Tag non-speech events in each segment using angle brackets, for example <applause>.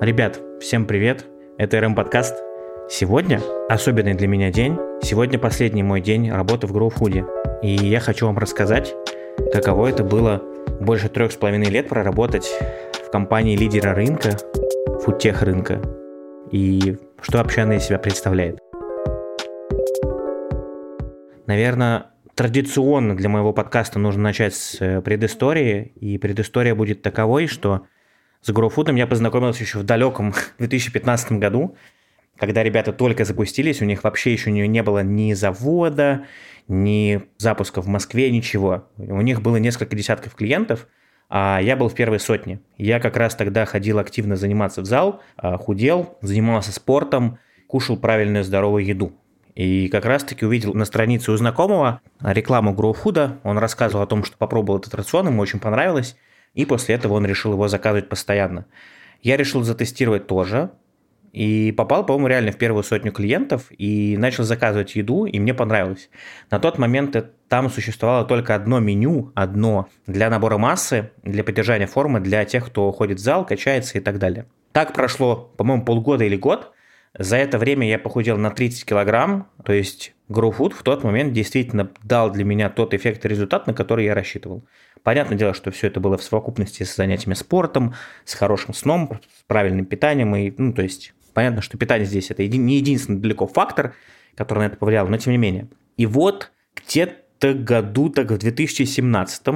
Ребят, всем привет, это РМ Подкаст. Сегодня особенный для меня день, сегодня последний мой день работы в GrowFood. И я хочу вам рассказать, каково это было больше трех с половиной лет проработать в компании лидера рынка, фудтех рынка, и что она из себя представляет. Наверное, традиционно для моего подкаста нужно начать с э, предыстории, и предыстория будет таковой, что с GrowFood я познакомился еще в далеком 2015 <laughs> году, когда ребята только запустились, у них вообще еще не, не было ни завода, ни запуска в Москве, ничего. У них было несколько десятков клиентов, а я был в первой сотне. Я как раз тогда ходил активно заниматься в зал, а, худел, занимался спортом, кушал правильную здоровую еду. И как раз-таки увидел на странице у знакомого рекламу GrowFood. Он рассказывал о том, что попробовал этот рацион, ему очень понравилось. И после этого он решил его заказывать постоянно. Я решил затестировать тоже. И попал, по-моему, реально в первую сотню клиентов и начал заказывать еду, и мне понравилось. На тот момент там существовало только одно меню, одно для набора массы, для поддержания формы, для тех, кто ходит в зал, качается и так далее. Так прошло, по-моему, полгода или год. За это время я похудел на 30 килограмм, то есть GrowFood в тот момент действительно дал для меня тот эффект и результат, на который я рассчитывал. Понятное дело, что все это было в совокупности с занятиями спортом, с хорошим сном, с правильным питанием. И, ну, то есть понятно, что питание здесь это не единственный далеко фактор, который на это повлиял, но тем не менее. И вот где-то году, так в 2017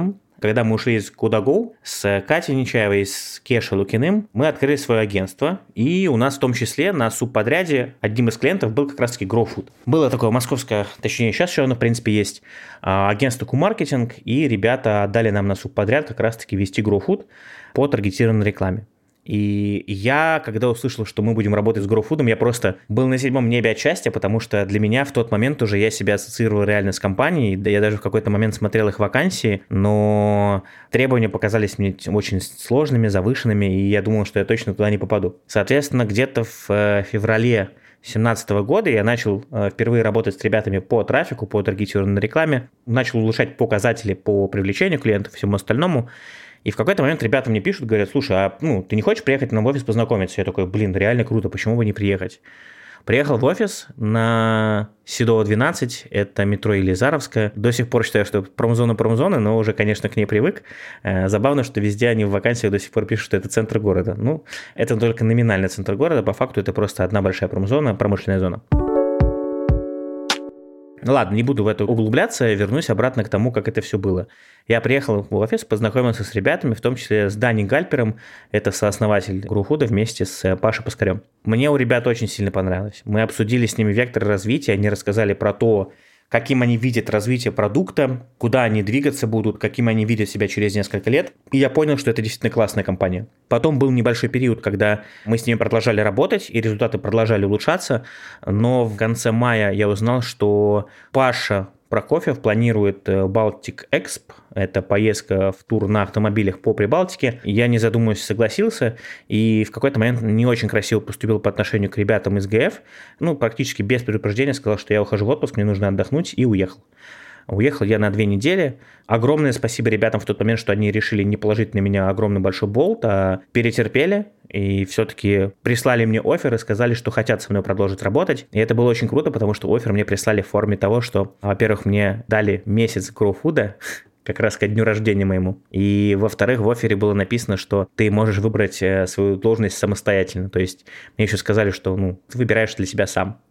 когда мы ушли из Кудаго с Катей Нечаевой, с Кешей Лукиным, мы открыли свое агентство, и у нас в том числе на субподряде одним из клиентов был как раз-таки GrowFood. Было такое московское, точнее сейчас еще оно в принципе есть, а, агентство Q-маркетинг, и ребята отдали нам на субподряд как раз-таки вести GrowFood по таргетированной рекламе. И я, когда услышал, что мы будем работать с GrowFood, я просто был на седьмом небе от потому что для меня в тот момент уже я себя ассоциировал реально с компанией. Да я даже в какой-то момент смотрел их вакансии, но требования показались мне очень сложными, завышенными, и я думал, что я точно туда не попаду. Соответственно, где-то в э, феврале 2017 года я начал э, впервые работать с ребятами по трафику, по таргетированной рекламе, начал улучшать показатели по привлечению клиентов и всему остальному. И в какой-то момент ребята мне пишут, говорят, слушай, а ну, ты не хочешь приехать на в офис познакомиться? Я такой, блин, реально круто, почему бы не приехать? Приехал в офис на Седова 12, это метро Елизаровская. До сих пор считаю, что промзона промзона, но уже, конечно, к ней привык. Э, забавно, что везде они в вакансиях до сих пор пишут, что это центр города. Ну, это только номинальный центр города, по факту это просто одна большая промзона, промышленная зона. Ну ладно, не буду в это углубляться, вернусь обратно к тому, как это все было. Я приехал в офис, познакомился с ребятами, в том числе с Дани Гальпером, это сооснователь Грухуда вместе с Пашей Паскарем. Мне у ребят очень сильно понравилось. Мы обсудили с ними вектор развития, они рассказали про то, каким они видят развитие продукта, куда они двигаться будут, каким они видят себя через несколько лет. И я понял, что это действительно классная компания. Потом был небольшой период, когда мы с ними продолжали работать, и результаты продолжали улучшаться, но в конце мая я узнал, что Паша Прокофьев планирует э, Baltic Exp, это поездка в тур на автомобилях по Прибалтике. Я, не задумываясь, согласился, и в какой-то момент не очень красиво поступил по отношению к ребятам из ГФ. Ну, практически без предупреждения сказал, что я ухожу в отпуск, мне нужно отдохнуть, и уехал. Уехал я на две недели. Огромное спасибо ребятам в тот момент, что они решили не положить на меня огромный большой болт, а перетерпели и все-таки прислали мне офер и сказали, что хотят со мной продолжить работать. И это было очень круто, потому что офер мне прислали в форме того, что, во-первых, мне дали месяц гроуфуда, <laughs> как раз ко дню рождения моему. И, во-вторых, в офере было написано, что ты можешь выбрать э, свою должность самостоятельно. То есть мне еще сказали, что ну, ты выбираешь для себя сам.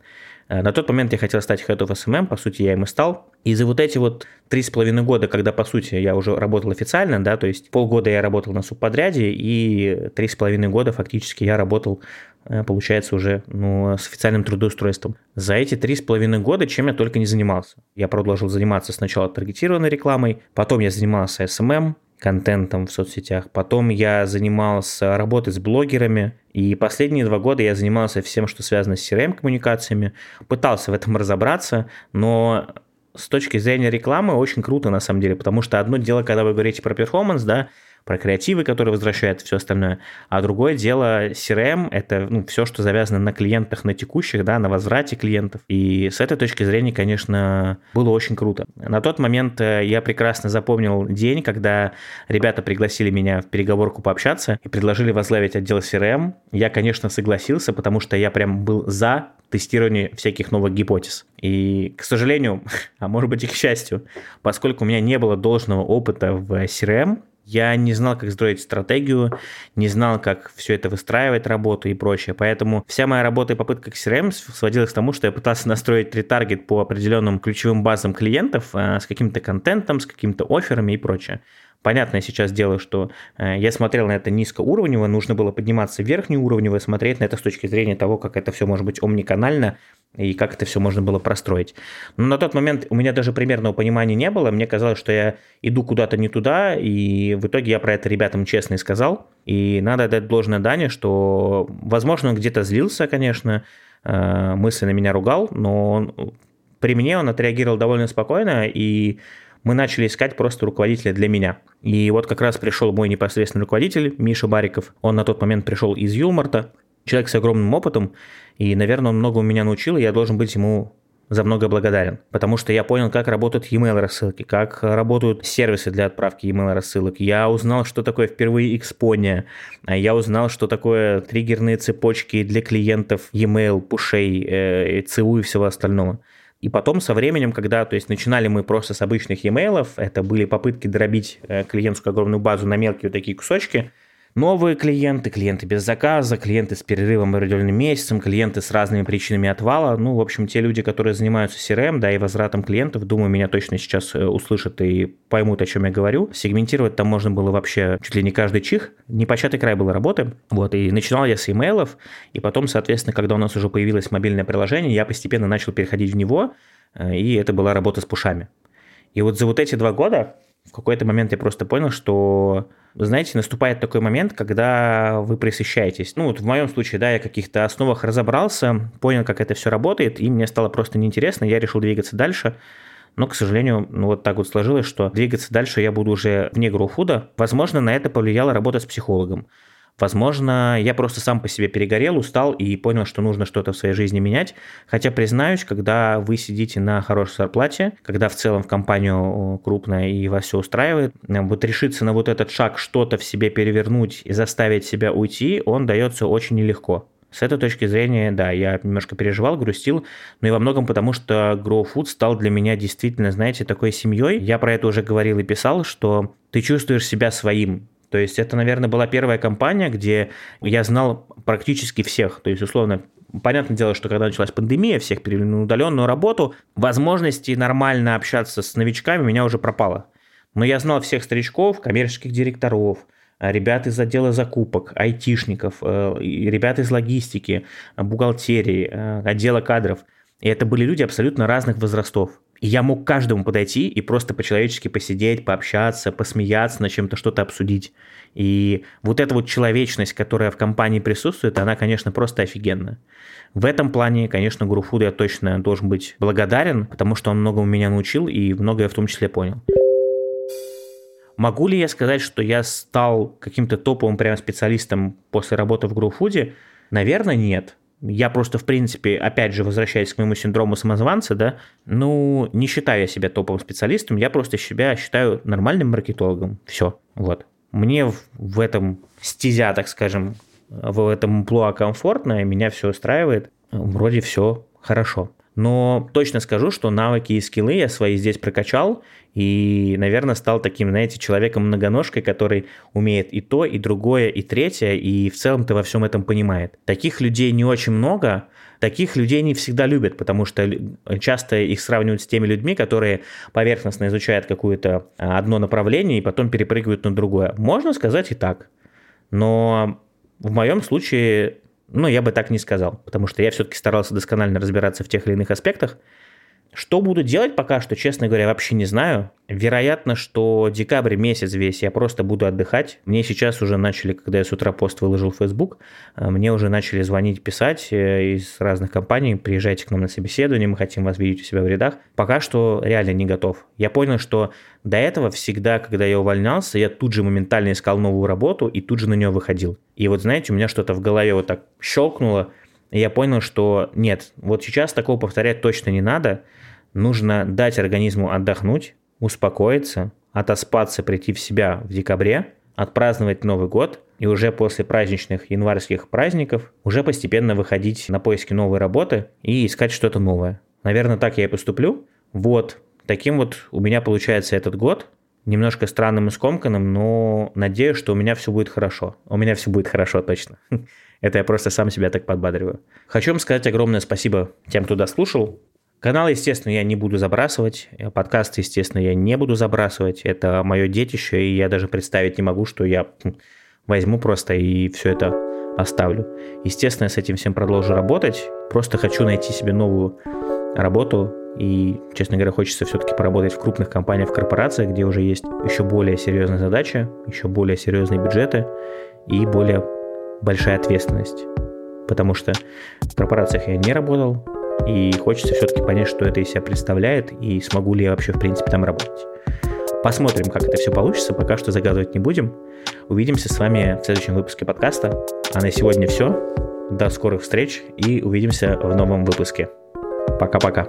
Э, на тот момент я хотел стать Head of SMM, по сути, я им и стал. И за вот эти вот три с половиной года, когда, по сути, я уже работал официально, да, то есть полгода я работал на субподряде, и три с половиной года фактически я работал, э, получается, уже ну, с официальным трудоустройством. За эти три с половиной года чем я только не занимался. Я продолжил заниматься сначала таргетированной рекламой, потом я занимался SMM, контентом в соцсетях. Потом я занимался работой с блогерами. И последние два года я занимался всем, что связано с CRM-коммуникациями. Пытался в этом разобраться, но с точки зрения рекламы очень круто на самом деле, потому что одно дело, когда вы говорите про перформанс, да, про креативы, которые возвращают все остальное. А другое дело, CRM — это ну, все, что завязано на клиентах, на текущих, да, на возврате клиентов. И с этой точки зрения, конечно, было очень круто. На тот момент э, я прекрасно запомнил день, когда ребята пригласили меня в переговорку пообщаться и предложили возглавить отдел CRM. Я, конечно, согласился, потому что я прям был за тестирование всяких новых гипотез. И, к сожалению, <laughs> а может быть и к счастью, поскольку у меня не было должного опыта в CRM, я не знал, как строить стратегию, не знал, как все это выстраивать, работу и прочее. Поэтому вся моя работа и попытка к CRM сводилась к тому, что я пытался настроить ретаргет по определенным ключевым базам клиентов а, с каким-то контентом, с какими-то офферами и прочее. Понятное сейчас дело, что э, я смотрел на это низкоуровнево, нужно было подниматься верхнеуровнево и смотреть на это с точки зрения того, как это все может быть омниканально и как это все можно было простроить. Но на тот момент у меня даже примерного понимания не было. Мне казалось, что я иду куда-то не туда, и в итоге я про это ребятам честно и сказал. И надо дать должное Дане, что, возможно, он где-то злился, конечно, э, мысленно меня ругал, но он, при мне он отреагировал довольно спокойно, и мы начали искать просто руководителя для меня. И вот как раз пришел мой непосредственный руководитель, Миша Бариков. Он на тот момент пришел из Юлмарта, человек с огромным опытом, и, наверное, он много у меня научил, и я должен быть ему за многое благодарен, потому что я понял, как работают e-mail рассылки, как работают сервисы для отправки e-mail рассылок. Я узнал, что такое впервые экспония, я узнал, что такое триггерные цепочки для клиентов e-mail, пушей, э, ЦУ и всего остального. И потом со временем, когда, то есть начинали мы просто с обычных e-mail, это были попытки дробить э, клиентскую огромную базу на мелкие вот такие кусочки – Новые клиенты, клиенты без заказа, клиенты с перерывом определенным месяцем, клиенты с разными причинами отвала. Ну, в общем, те люди, которые занимаются CRM, да, и возвратом клиентов, думаю, меня точно сейчас э, услышат и поймут, о чем я говорю. Сегментировать там можно было вообще чуть ли не каждый чих. Непочатый край был работы. Вот, и начинал я с имейлов, и потом, соответственно, когда у нас уже появилось мобильное приложение, я постепенно начал переходить в него, э, и это была работа с пушами. И вот за вот эти два года в какой-то момент я просто понял, что знаете, наступает такой момент, когда вы присыщаетесь. Ну, вот в моем случае, да, я в каких-то основах разобрался, понял, как это все работает, и мне стало просто неинтересно, я решил двигаться дальше. Но, к сожалению, ну, вот так вот сложилось, что двигаться дальше я буду уже вне гроуфуда. Возможно, на это повлияла работа с психологом. Возможно, я просто сам по себе перегорел, устал и понял, что нужно что-то в своей жизни менять. Хотя, признаюсь, когда вы сидите на хорошей зарплате, когда в целом в компанию крупная и вас все устраивает, вот решиться на вот этот шаг, что-то в себе перевернуть и заставить себя уйти, он дается очень нелегко. С этой точки зрения, да, я немножко переживал, грустил, но и во многом потому, что Grow Food стал для меня действительно, знаете, такой семьей. Я про это уже говорил и писал, что ты чувствуешь себя своим, то есть это, наверное, была первая компания, где я знал практически всех. То есть, условно, понятное дело, что когда началась пандемия, всех перевели на удаленную работу, возможности нормально общаться с новичками у меня уже пропало. Но я знал всех старичков, коммерческих директоров, ребят из отдела закупок, айтишников, э, ребят из логистики, бухгалтерии, э, отдела кадров. И это были люди абсолютно разных возрастов. Я мог каждому подойти и просто по-человечески посидеть, пообщаться, посмеяться, на чем-то что-то обсудить. И вот эта вот человечность, которая в компании присутствует, она, конечно, просто офигенная. В этом плане, конечно, Гуруфуду я точно должен быть благодарен, потому что он многому меня научил и многое в том числе понял. Могу ли я сказать, что я стал каким-то топовым прям специалистом после работы в Груфуде? Наверное, нет. Я просто, в принципе, опять же, возвращаясь к моему синдрому самозванца, да, ну, не считаю я себя топовым специалистом, я просто себя считаю нормальным маркетологом. Все, вот. Мне в, в этом стезя, так скажем, в этом плуа комфортно, меня все устраивает. Вроде все хорошо. Но точно скажу, что навыки и скиллы я свои здесь прокачал, и, наверное, стал таким, знаете, человеком-многоножкой, который умеет и то, и другое, и третье, и в целом-то во всем этом понимает. Таких людей не очень много, таких людей не всегда любят, потому что часто их сравнивают с теми людьми, которые поверхностно изучают какое-то а, одно направление и потом перепрыгивают на другое. Можно сказать и так. Но в моем случае ну, я бы так не сказал, потому что я все-таки старался досконально разбираться в тех или иных аспектах. Что буду делать пока что, честно говоря, вообще не знаю. Вероятно, что декабрь месяц весь я просто буду отдыхать. Мне сейчас уже начали, когда я с утра пост выложил в Facebook, э, мне уже начали звонить, писать э, из разных компаний, приезжайте к нам на собеседование, мы хотим вас видеть у себя в рядах. Пока что реально не готов. Я понял, что до этого всегда, когда я увольнялся, я тут же моментально искал новую работу и тут же на нее выходил. И вот знаете, у меня что-то в голове вот так щелкнуло, я понял, что нет, вот сейчас такого повторять точно не надо, нужно дать организму отдохнуть, успокоиться, отоспаться, прийти в себя в декабре, отпраздновать Новый год и уже после праздничных январских праздников уже постепенно выходить на поиски новой работы и искать что-то новое. Наверное, так я и поступлю. Вот, таким вот у меня получается этот год. Немножко странным и скомканным, но надеюсь, что у меня все будет хорошо. У меня все будет хорошо точно. <laughs> Это я просто сам себя так подбадриваю. Хочу вам сказать огромное спасибо тем, кто дослушал. Канал, естественно, я не буду забрасывать, подкаст, естественно, я не буду забрасывать, это мое детище, и я даже представить не могу, что я возьму просто и все это оставлю. Естественно, я с этим всем продолжу работать, просто хочу найти себе новую работу, и, честно говоря, хочется все-таки поработать в крупных компаниях, в корпорациях, где уже есть еще более серьезная задача, еще более серьезные бюджеты и более большая ответственность. Потому что в корпорациях я не работал, и хочется все-таки понять, что это из себя представляет, и смогу ли я вообще, в принципе, там работать. Посмотрим, как это все получится, пока что загадывать не будем. Увидимся с вами в следующем выпуске подкаста. А на сегодня все. До скорых встреч и увидимся в новом выпуске. Пока-пока.